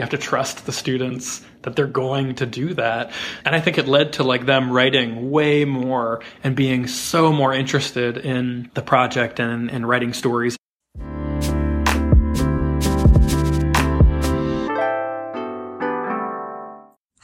You have to trust the students that they're going to do that. And I think it led to like them writing way more and being so more interested in the project and, and writing stories.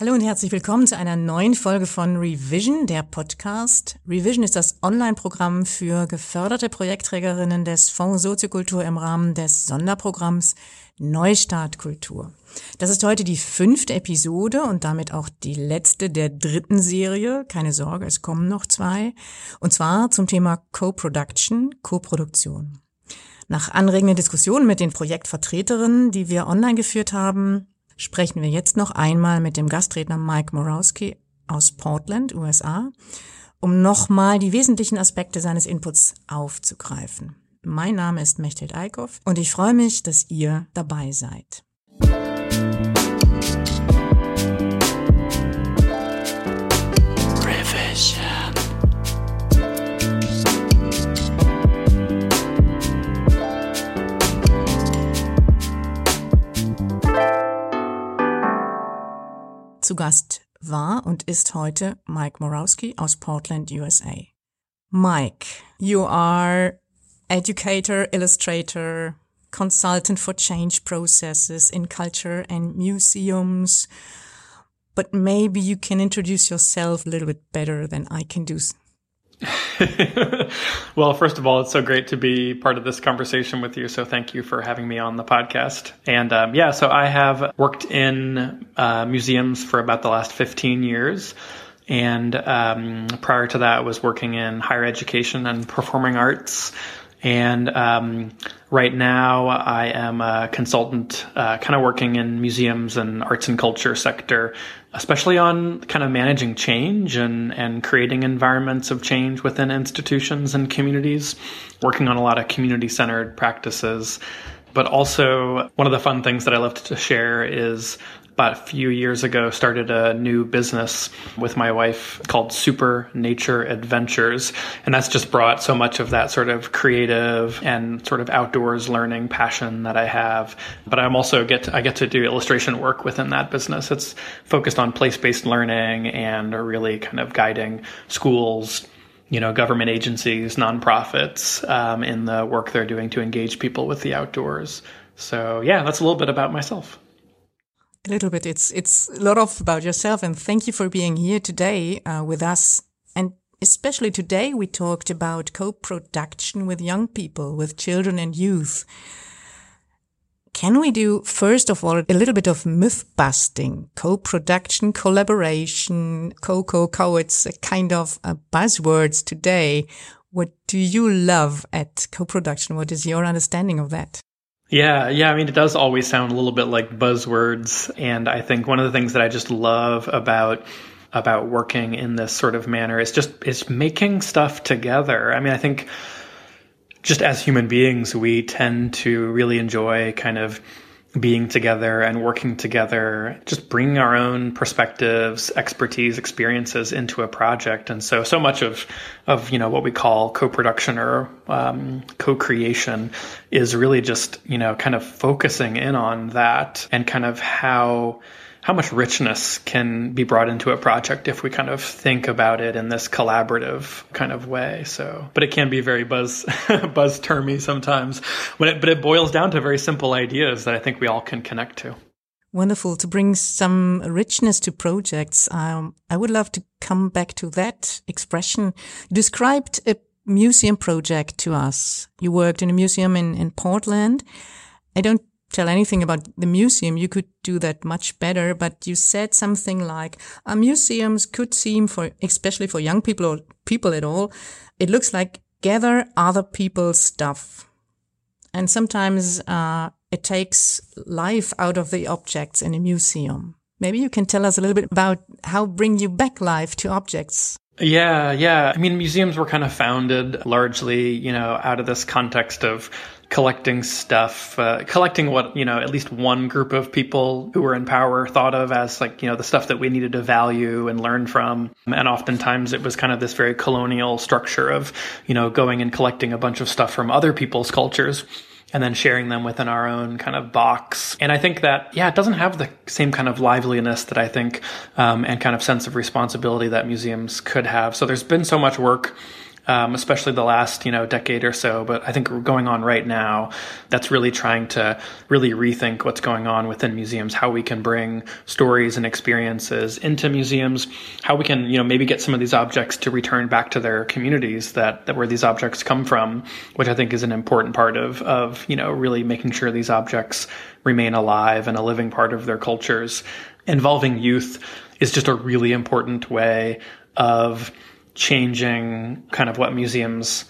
Hallo und herzlich willkommen zu einer neuen Folge von Revision, der Podcast. Revision ist das Online-Programm für geförderte Projektträgerinnen des Fonds Soziokultur im Rahmen des Sonderprogramms Neustart Kultur. Das ist heute die fünfte Episode und damit auch die letzte der dritten Serie. Keine Sorge, es kommen noch zwei. Und zwar zum Thema Co-Production, Co-Produktion. Nach anregenden Diskussionen mit den Projektvertreterinnen, die wir online geführt haben, sprechen wir jetzt noch einmal mit dem Gastredner Mike Morowski aus Portland, USA, um nochmal die wesentlichen Aspekte seines Inputs aufzugreifen. Mein Name ist Mechthild Eickhoff und ich freue mich, dass ihr dabei seid. Zu Gast war und ist heute Mike Morowski aus Portland, USA. Mike, you are educator, illustrator, consultant for change processes in culture and museums. But maybe you can introduce yourself a little bit better than I can do well, first of all, it's so great to be part of this conversation with you. So thank you for having me on the podcast. And um, yeah, so I have worked in uh, museums for about the last 15 years. And um, prior to that, I was working in higher education and performing arts. And um, right now, I am a consultant, uh, kind of working in museums and arts and culture sector, especially on kind of managing change and, and creating environments of change within institutions and communities, working on a lot of community centered practices. But also, one of the fun things that I love to share is about a few years ago started a new business with my wife called Super Nature Adventures. And that's just brought so much of that sort of creative and sort of outdoors learning passion that I have. But I'm also get to, I get to do illustration work within that business. It's focused on place-based learning and really kind of guiding schools you know, government agencies, nonprofits, um, in the work they're doing to engage people with the outdoors. So yeah, that's a little bit about myself a little bit. It's it's a lot of about yourself, and thank you for being here today uh, with us. And especially today, we talked about co-production with young people, with children and youth. Can we do first of all a little bit of myth busting, co-production, collaboration, co-co co? It's a kind of uh, buzzwords today. What do you love at co-production? What is your understanding of that? Yeah, yeah. I mean, it does always sound a little bit like buzzwords. And I think one of the things that I just love about about working in this sort of manner is just is making stuff together. I mean, I think just as human beings, we tend to really enjoy kind of being together and working together, just bringing our own perspectives, expertise, experiences into a project. And so, so much of, of, you know, what we call co-production or, um, co-creation is really just, you know, kind of focusing in on that and kind of how, how much richness can be brought into a project if we kind of think about it in this collaborative kind of way. So, but it can be very buzz buzz termy sometimes. When it, but it boils down to very simple ideas that I think we all can connect to. Wonderful to bring some richness to projects. Um, I would love to come back to that expression. You described a museum project to us. You worked in a museum in, in Portland. I don't tell anything about the museum, you could do that much better. But you said something like, uh, museums could seem for, especially for young people or people at all, it looks like gather other people's stuff. And sometimes, uh, it takes life out of the objects in a museum. Maybe you can tell us a little bit about how bring you back life to objects. Yeah, yeah. I mean, museums were kind of founded largely, you know, out of this context of collecting stuff, uh, collecting what, you know, at least one group of people who were in power thought of as like, you know, the stuff that we needed to value and learn from. And oftentimes it was kind of this very colonial structure of, you know, going and collecting a bunch of stuff from other people's cultures and then sharing them within our own kind of box. And I think that, yeah, it doesn't have the same kind of liveliness that I think um, and kind of sense of responsibility that museums could have. So there's been so much work um, especially the last you know decade or so. But I think going on right now. That's really trying to really rethink what's going on within museums, how we can bring stories and experiences into museums, how we can you know maybe get some of these objects to return back to their communities that, that where these objects come from, which I think is an important part of of you know really making sure these objects remain alive and a living part of their cultures. Involving youth is just a really important way of changing kind of what museums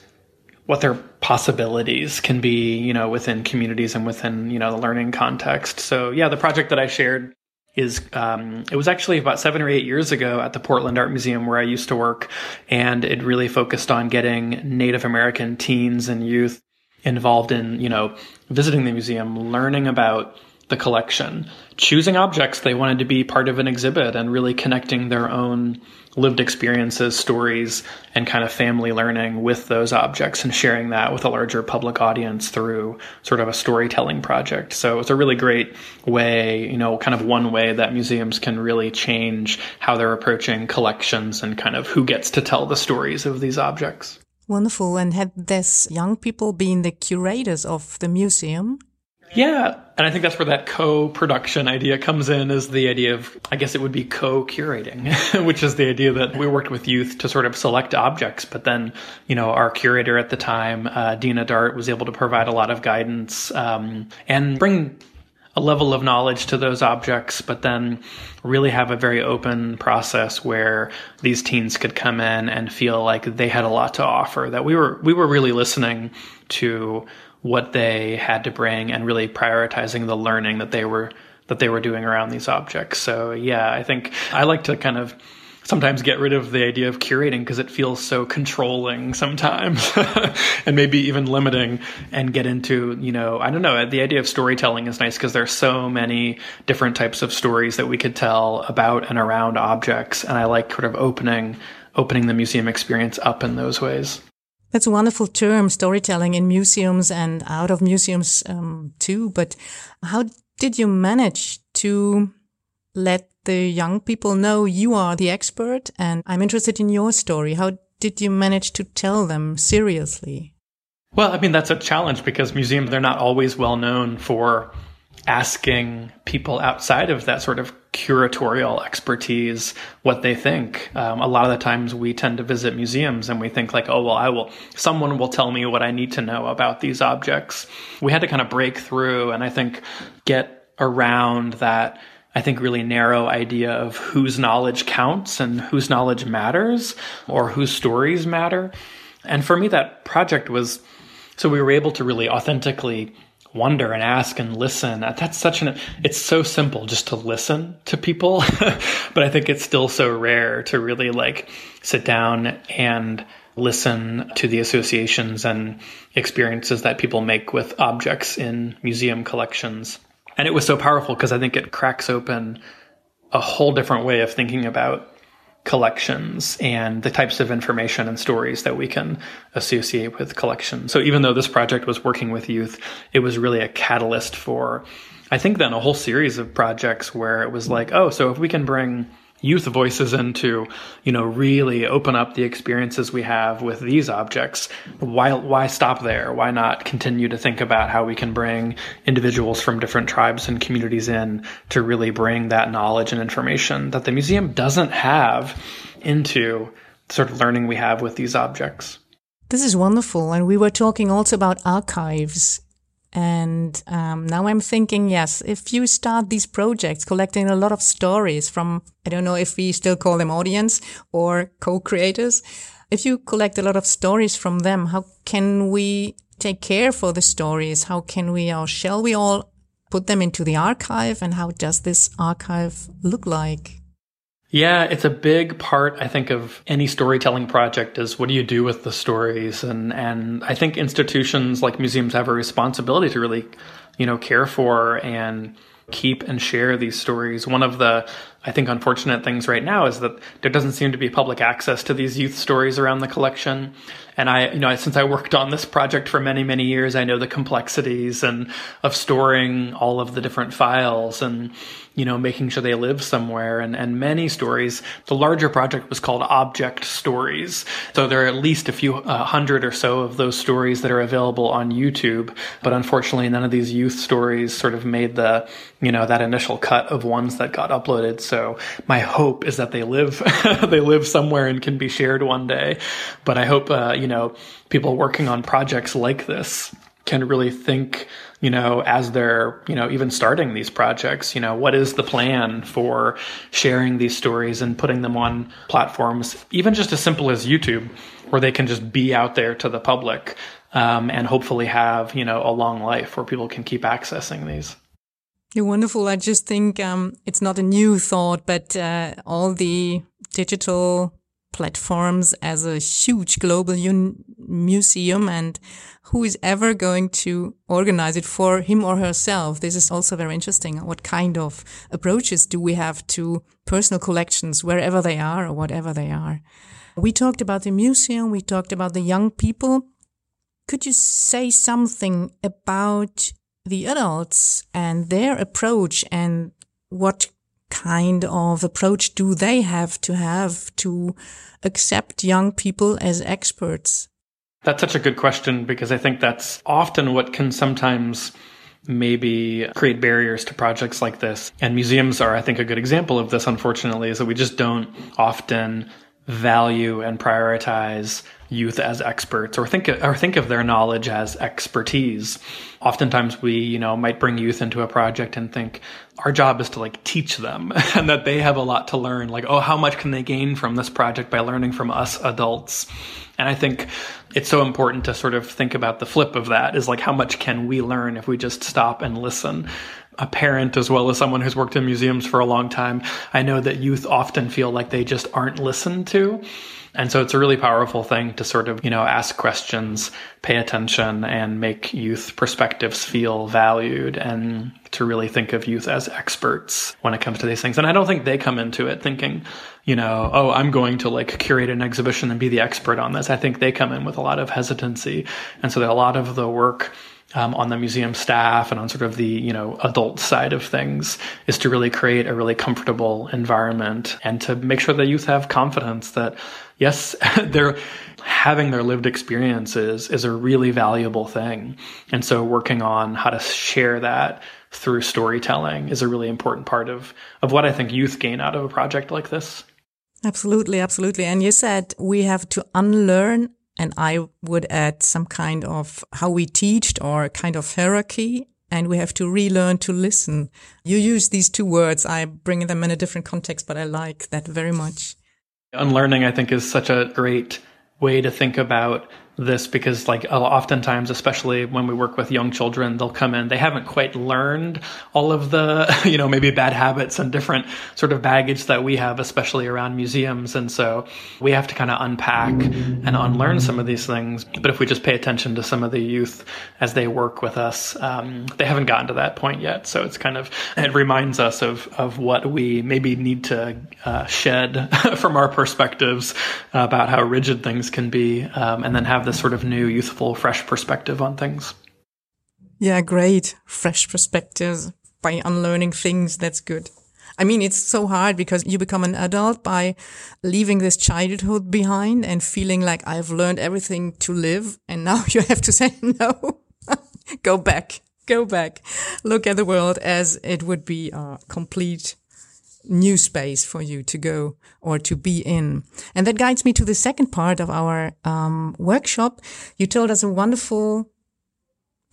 what their possibilities can be, you know, within communities and within, you know, the learning context. So yeah, the project that I shared is um, it was actually about seven or eight years ago at the Portland Art Museum where I used to work, and it really focused on getting Native American teens and youth involved in, you know, visiting the museum, learning about the collection, choosing objects they wanted to be part of an exhibit, and really connecting their own lived experiences, stories, and kind of family learning with those objects and sharing that with a larger public audience through sort of a storytelling project. So it's a really great way, you know, kind of one way that museums can really change how they're approaching collections and kind of who gets to tell the stories of these objects. Wonderful. And had these young people been the curators of the museum? Yeah, and I think that's where that co-production idea comes in is the idea of I guess it would be co-curating, which is the idea that we worked with youth to sort of select objects, but then you know our curator at the time, uh, Deana Dartt, was able to provide a lot of guidance um, and bring a level of knowledge to those objects, but then really have a very open process where these teens could come in and feel like they had a lot to offer. That we were we were really listening to what they had to bring and really prioritizing the learning that they were that they were doing around these objects. So yeah, I think I like to kind of sometimes get rid of the idea of curating because it feels so controlling sometimes and maybe even limiting and get into, you know, I don't know, the idea of storytelling is nice because there's so many different types of stories that we could tell about and around objects and I like sort of opening opening the museum experience up in those ways. That's a wonderful term, storytelling in museums and out of museums um, too. But how did you manage to let the young people know you are the expert and I'm interested in your story? How did you manage to tell them seriously? Well, I mean, that's a challenge because museums, they're not always well known for asking people outside of that sort of curatorial expertise what they think. Um, a lot of the times we tend to visit museums and we think like, oh, well, I will, someone will tell me what I need to know about these objects. We had to kind of break through and I think get around that. I think really narrow idea of whose knowledge counts and whose knowledge matters or whose stories matter. And for me, that project was so we were able to really authentically wonder and ask and listen. That's such an, it's so simple just to listen to people. but I think it's still so rare to really like sit down and listen to the associations and experiences that people make with objects in museum collections. And it was so powerful because I think it cracks open a whole different way of thinking about collections and the types of information and stories that we can associate with collections. So even though this project was working with youth, it was really a catalyst for, I think, then a whole series of projects where it was like, oh, so if we can bring youth voices into, you know, really open up the experiences we have with these objects. Why, why stop there? Why not continue to think about how we can bring individuals from different tribes and communities in to really bring that knowledge and information that the museum doesn't have into sort of learning we have with these objects? This is wonderful. And we were talking also about archives and um, now I'm thinking, yes, if you start these projects collecting a lot of stories from, I don't know if we still call them audience or co-creators, if you collect a lot of stories from them, how can we take care for the stories? How can we, or shall we all put them into the archive? And how does this archive look like? Yeah, it's a big part, I think, of any storytelling project is what do you do with the stories? And, and I think institutions like museums have a responsibility to really, you know, care for and keep and share these stories. One of the, I think unfortunate things right now is that there doesn't seem to be public access to these youth stories around the collection. And I, you know, since I worked on this project for many, many years, I know the complexities and of storing all of the different files and, you know, making sure they live somewhere. And, and many stories, the larger project was called Object Stories. So there are at least a few uh, hundred or so of those stories that are available on YouTube. But unfortunately, none of these youth stories sort of made the, you know, that initial cut of ones that got uploaded. So my hope is that they live, they live somewhere and can be shared one day. But I hope, uh, you know, people working on projects like this can really think, you know, as they're, you know, even starting these projects, you know, what is the plan for sharing these stories and putting them on platforms, even just as simple as YouTube, where they can just be out there to the public um, and hopefully have, you know, a long life where people can keep accessing these. You're wonderful. I just think um, it's not a new thought, but uh, all the digital platforms as a huge global museum and who is ever going to organize it for him or herself. This is also very interesting. What kind of approaches do we have to personal collections wherever they are or whatever they are? We talked about the museum. We talked about the young people. Could you say something about the adults and their approach and what kind of approach do they have to have to accept young people as experts? That's such a good question because I think that's often what can sometimes maybe create barriers to projects like this. And museums are, I think, a good example of this, unfortunately, is that we just don't often value and prioritize youth as experts or think or think of their knowledge as expertise. Oftentimes we, you know, might bring youth into a project and think our job is to like teach them and that they have a lot to learn. Like, oh, how much can they gain from this project by learning from us adults? And I think it's so important to sort of think about the flip of that is like how much can we learn if we just stop and listen? a parent as well as someone who's worked in museums for a long time, I know that youth often feel like they just aren't listened to. And so it's a really powerful thing to sort of, you know, ask questions, pay attention, and make youth perspectives feel valued and to really think of youth as experts when it comes to these things. And I don't think they come into it thinking, you know, oh, I'm going to like curate an exhibition and be the expert on this. I think they come in with a lot of hesitancy. And so a lot of the work um, on the museum staff and on sort of the you know adult side of things is to really create a really comfortable environment and to make sure that youth have confidence that yes they're having their lived experiences is a really valuable thing and so working on how to share that through storytelling is a really important part of of what I think youth gain out of a project like this. Absolutely, absolutely. And you said we have to unlearn and I would add some kind of how we teach or kind of hierarchy. And we have to relearn to listen. You use these two words. I bring them in a different context, but I like that very much. Unlearning, I think, is such a great way to think about this because like oftentimes especially when we work with young children they'll come in they haven't quite learned all of the you know maybe bad habits and different sort of baggage that we have especially around museums. And so we have to kind of unpack and unlearn some of these things. But if we just pay attention to some of the youth as they work with us um, they haven't gotten to that point yet. So it's kind of it reminds us of of what we maybe need to uh, shed from our perspectives about how rigid things can be um, and then have this sort of new, youthful, fresh perspective on things. Yeah, great. Fresh perspectives by unlearning things. That's good. I mean, it's so hard because you become an adult by leaving this childhood behind and feeling like I've learned everything to live. And now you have to say, no, go back, go back. Look at the world as it would be a complete new space for you to go or to be in. And that guides me to the second part of our um, workshop. You told us a wonderful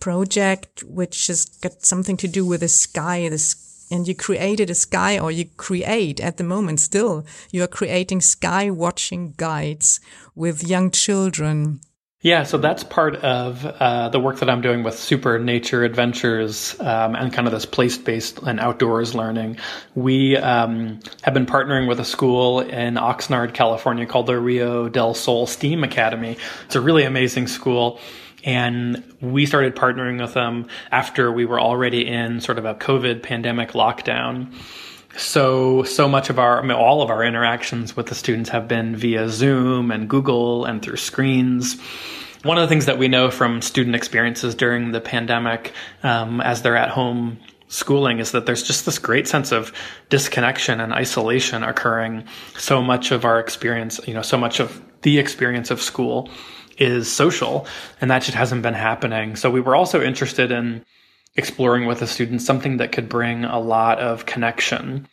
project which has got something to do with the sky, this, and you created a sky or you create at the moment still, you are creating sky watching guides with young children. Yeah, so that's part of uh, the work that I'm doing with Super Nature Adventures um, and kind of this place based and outdoors learning. We um, have been partnering with a school in Oxnard, California called the Rio del Sol STEAM Academy. It's a really amazing school. And we started partnering with them after we were already in sort of a COVID pandemic lockdown. So so much of our I mean, all of our interactions with the students have been via Zoom and Google and through screens. One of the things that we know from student experiences during the pandemic, um, as they're at home schooling, is that there's just this great sense of disconnection and isolation occurring. So much of our experience, you know, so much of the experience of school is social, and that just hasn't been happening. So we were also interested in exploring with the students something that could bring a lot of connection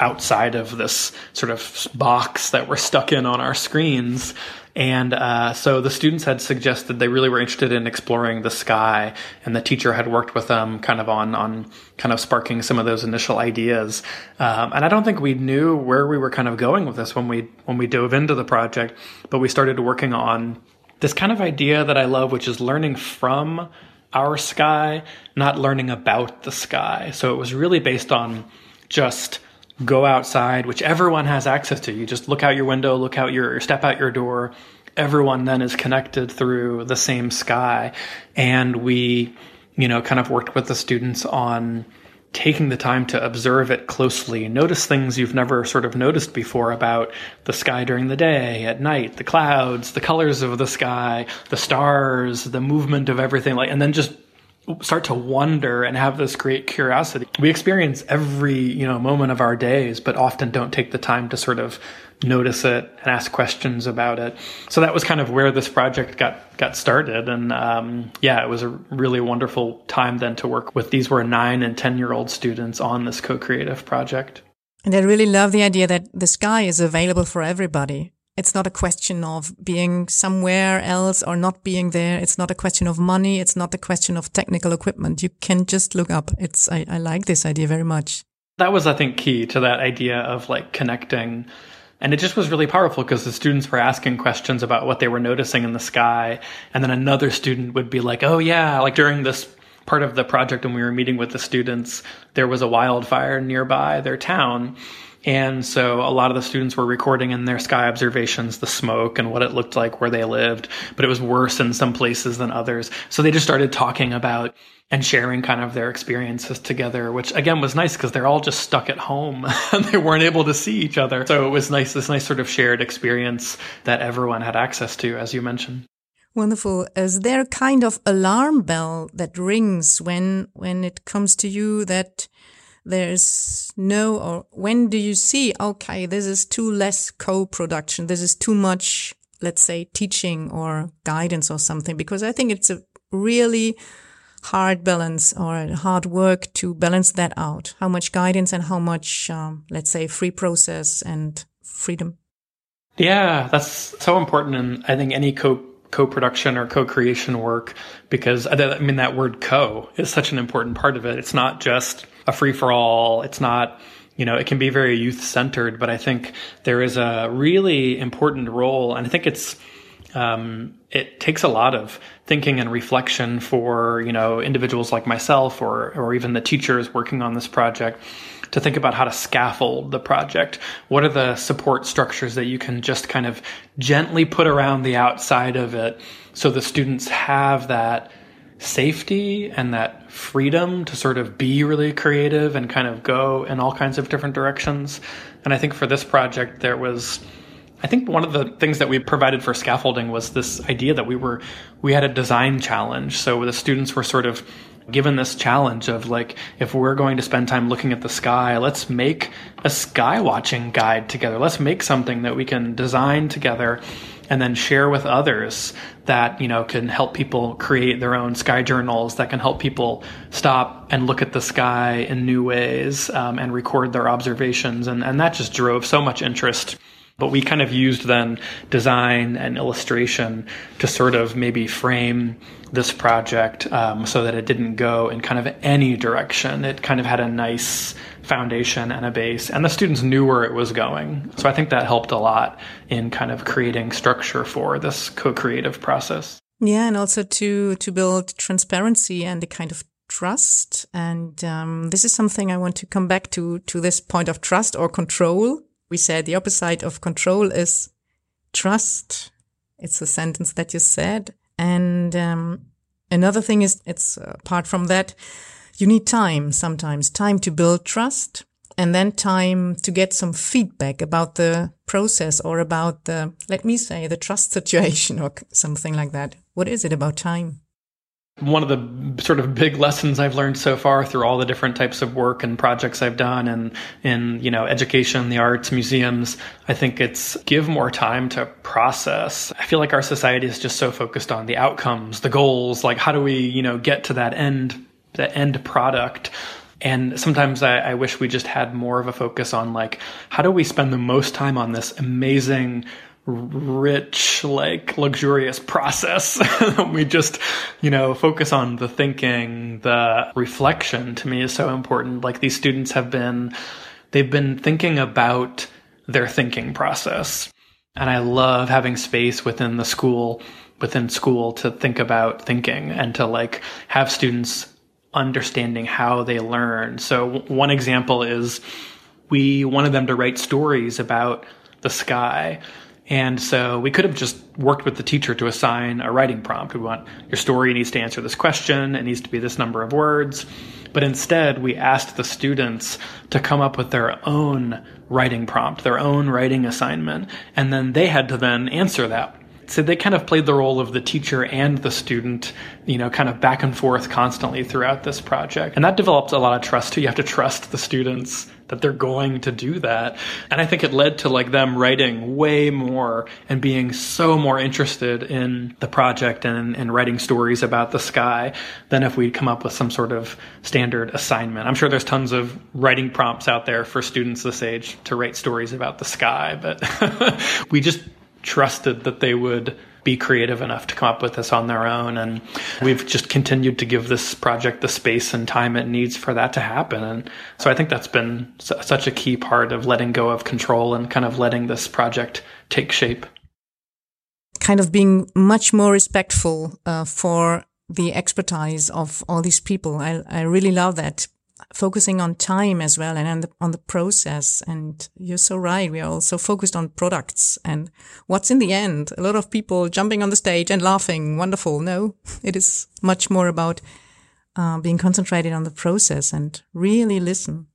outside of this sort of box that we're stuck in on our screens. And uh, so the students had suggested they really were interested in exploring the sky, and the teacher had worked with them kind of on on kind of sparking some of those initial ideas. Um, and I don't think we knew where we were kind of going with this when we when we dove into the project, but we started working on this kind of idea that I love, which is learning from our sky, not learning about the sky. So it was really based on just go outside, which everyone has access to. You just look out your window, look out your, step out your door. Everyone then is connected through the same sky. And we, you know, kind of worked with the students on taking the time to observe it closely, notice things you've never sort of noticed before about the sky during the day, at night, the clouds, the colors of the sky, the stars, the movement of everything, like, and then just start to wonder and have this great curiosity. We experience every, you know, moment of our days, but often don't take the time to sort of notice it and ask questions about it. So that was kind of where this project got got started. And um, yeah, it was a really wonderful time then to work with. These were nine and ten year old students on this co-creative project. And I really love the idea that the sky is available for everybody. It's not a question of being somewhere else or not being there. It's not a question of money. It's not a question of technical equipment. You can just look up. It's I, I like this idea very much. That was, I think, key to that idea of like connecting and it just was really powerful because the students were asking questions about what they were noticing in the sky. And then another student would be like, oh, yeah, like during this part of the project when we were meeting with the students, there was a wildfire nearby their town. And so a lot of the students were recording in their sky observations the smoke and what it looked like where they lived, but it was worse in some places than others. So they just started talking about and sharing kind of their experiences together, which again was nice because they're all just stuck at home and they weren't able to see each other. So it was nice, this nice sort of shared experience that everyone had access to, as you mentioned. Wonderful. Is there a kind of alarm bell that rings when when it comes to you that there's no or when do you see okay this is too less co-production this is too much let's say teaching or guidance or something because i think it's a really hard balance or hard work to balance that out how much guidance and how much um, let's say free process and freedom yeah that's so important and i think any co co-production or co-creation work because I mean that word co is such an important part of it. It's not just a free for all. It's not, you know, it can be very youth centered, but I think there is a really important role, and I think it's um, it takes a lot of thinking and reflection for you know individuals like myself or or even the teachers working on this project to think about how to scaffold the project. What are the support structures that you can just kind of gently put around the outside of it so the students have that safety and that freedom to sort of be really creative and kind of go in all kinds of different directions. And I think for this project, there was, I think one of the things that we provided for scaffolding was this idea that we were, we had a design challenge. So the students were sort of given this challenge of like, if we're going to spend time looking at the sky, let's make a sky watching guide together. Let's make something that we can design together and then share with others that you know can help people create their own sky journals that can help people stop and look at the sky in new ways um, and record their observations and, and that just drove so much interest but we kind of used then design and illustration to sort of maybe frame this project um, so that it didn't go in kind of any direction. It kind of had a nice foundation and a base, and the students knew where it was going. So I think that helped a lot in kind of creating structure for this co-creative process. Yeah, and also to to build transparency and a kind of trust. And um, this is something I want to come back to to this point of trust or control we said the opposite of control is trust. It's a sentence that you said. And um, another thing is, it's apart from that, you need time sometimes, time to build trust and then time to get some feedback about the process or about the, let me say, the trust situation or something like that. What is it about time? One of the sort of big lessons I've learned so far through all the different types of work and projects I've done and in, you know, education, the arts, museums, I think it's give more time to process. I feel like our society is just so focused on the outcomes, the goals, like how do we, you know, get to that end, the end product and sometimes I, I, wish we just had more of a focus on like, how do we spend the most time on this amazing, rich, like luxurious process? we just, you know, focus on the thinking, the reflection to me is so important. Like these students have been, they've been thinking about their thinking process. And I love having space within the school, within school to think about thinking and to like have students understanding how they learn. So one example is we wanted them to write stories about the sky. And so we could have just worked with the teacher to assign a writing prompt. We want your story needs to answer this question. It needs to be this number of words. But instead, we asked the students to come up with their own writing prompt, their own writing assignment. And then they had to then answer that so they kind of played the role of the teacher and the student, you know, kind of back and forth constantly throughout this project. And that developed a lot of trust too. You have to trust the students that they're going to do that. And I think it led to like them writing way more and being so more interested in the project and, and writing stories about the sky than if we'd come up with some sort of standard assignment. I'm sure there's tons of writing prompts out there for students this age to write stories about the sky, but we just trusted that they would be creative enough to come up with this on their own. And we've just continued to give this project the space and time it needs for that to happen. And so I think that's been such a key part of letting go of control and kind of letting this project take shape. Kind of being much more respectful uh, for the expertise of all these people. I, I really love that focusing on time as well and on the, on the process. And you're so right. We are also focused on products and what's in the end. A lot of people jumping on the stage and laughing. Wonderful. No, it is much more about uh, being concentrated on the process and really listen.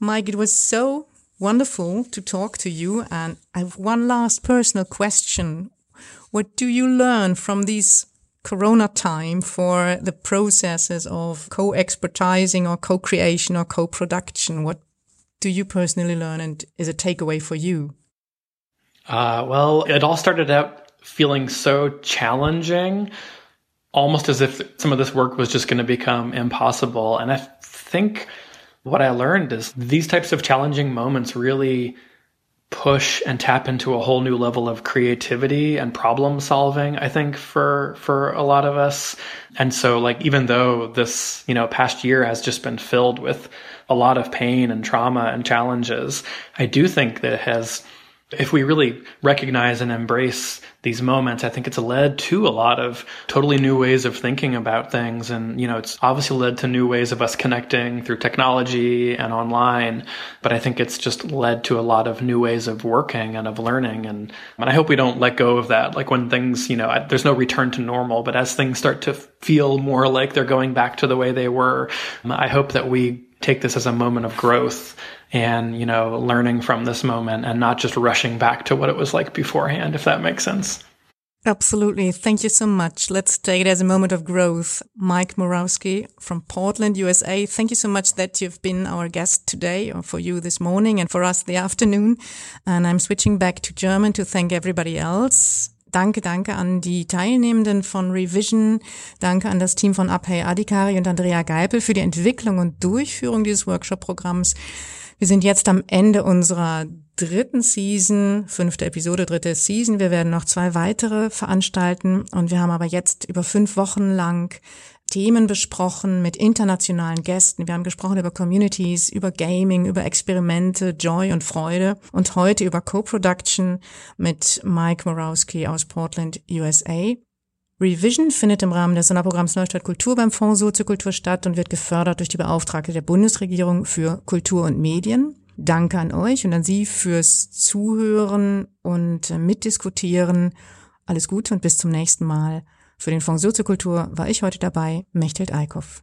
Mike, it was so wonderful to talk to you. And I have one last personal question. What do you learn from these Corona time for the processes of co-expertising or co-creation or co-production? What do you personally learn and is a takeaway for you? Uh, well, it all started out feeling so challenging, almost as if some of this work was just going to become impossible. And I think what I learned is these types of challenging moments really push and tap into a whole new level of creativity and problem solving i think for for a lot of us. And so like even though this you know past year has just been filled with a lot of pain and trauma and challenges i do think that it has if we really recognize and embrace these moments, I think it's led to a lot of totally new ways of thinking about things. And, you know, it's obviously led to new ways of us connecting through technology and online. But I think it's just led to a lot of new ways of working and of learning. And, and I hope we don't let go of that. Like when things, you know, there's no return to normal, but as things start to feel more like they're going back to the way they were, I hope that we take this as a moment of growth and you know learning from this moment and not just rushing back to what it was like beforehand if that makes sense Absolutely. Thank you so much. Let's take it as a moment of growth. Mike Murawski from Portland, USA. Thank you so much that you've been our guest today or for you this morning and for us the afternoon. And I'm switching back to German to thank everybody else. Danke, danke an die Teilnehmenden von Revision. Danke an das Team von Abhay Adhikari und Andrea Geipel für die Entwicklung und Durchführung dieses Workshop-Programms. Wir sind jetzt am Ende unserer dritten Season, fünfte Episode, dritte Season. Wir werden noch zwei weitere veranstalten und wir haben aber jetzt über fünf Wochen lang Themen besprochen mit internationalen Gästen. Wir haben gesprochen über Communities, über Gaming, über Experimente, Joy und Freude und heute über Co-Production mit Mike Morawski aus Portland, USA. Revision findet im Rahmen des Sonderprogramms Neustadt Kultur beim Fonds Soziokultur statt und wird gefördert durch die Beauftragte der Bundesregierung für Kultur und Medien. Danke an euch und an Sie fürs Zuhören und Mitdiskutieren. Alles Gute und bis zum nächsten Mal. Für den Fonds Soziokultur war ich heute dabei, Mechthild Eickhoff.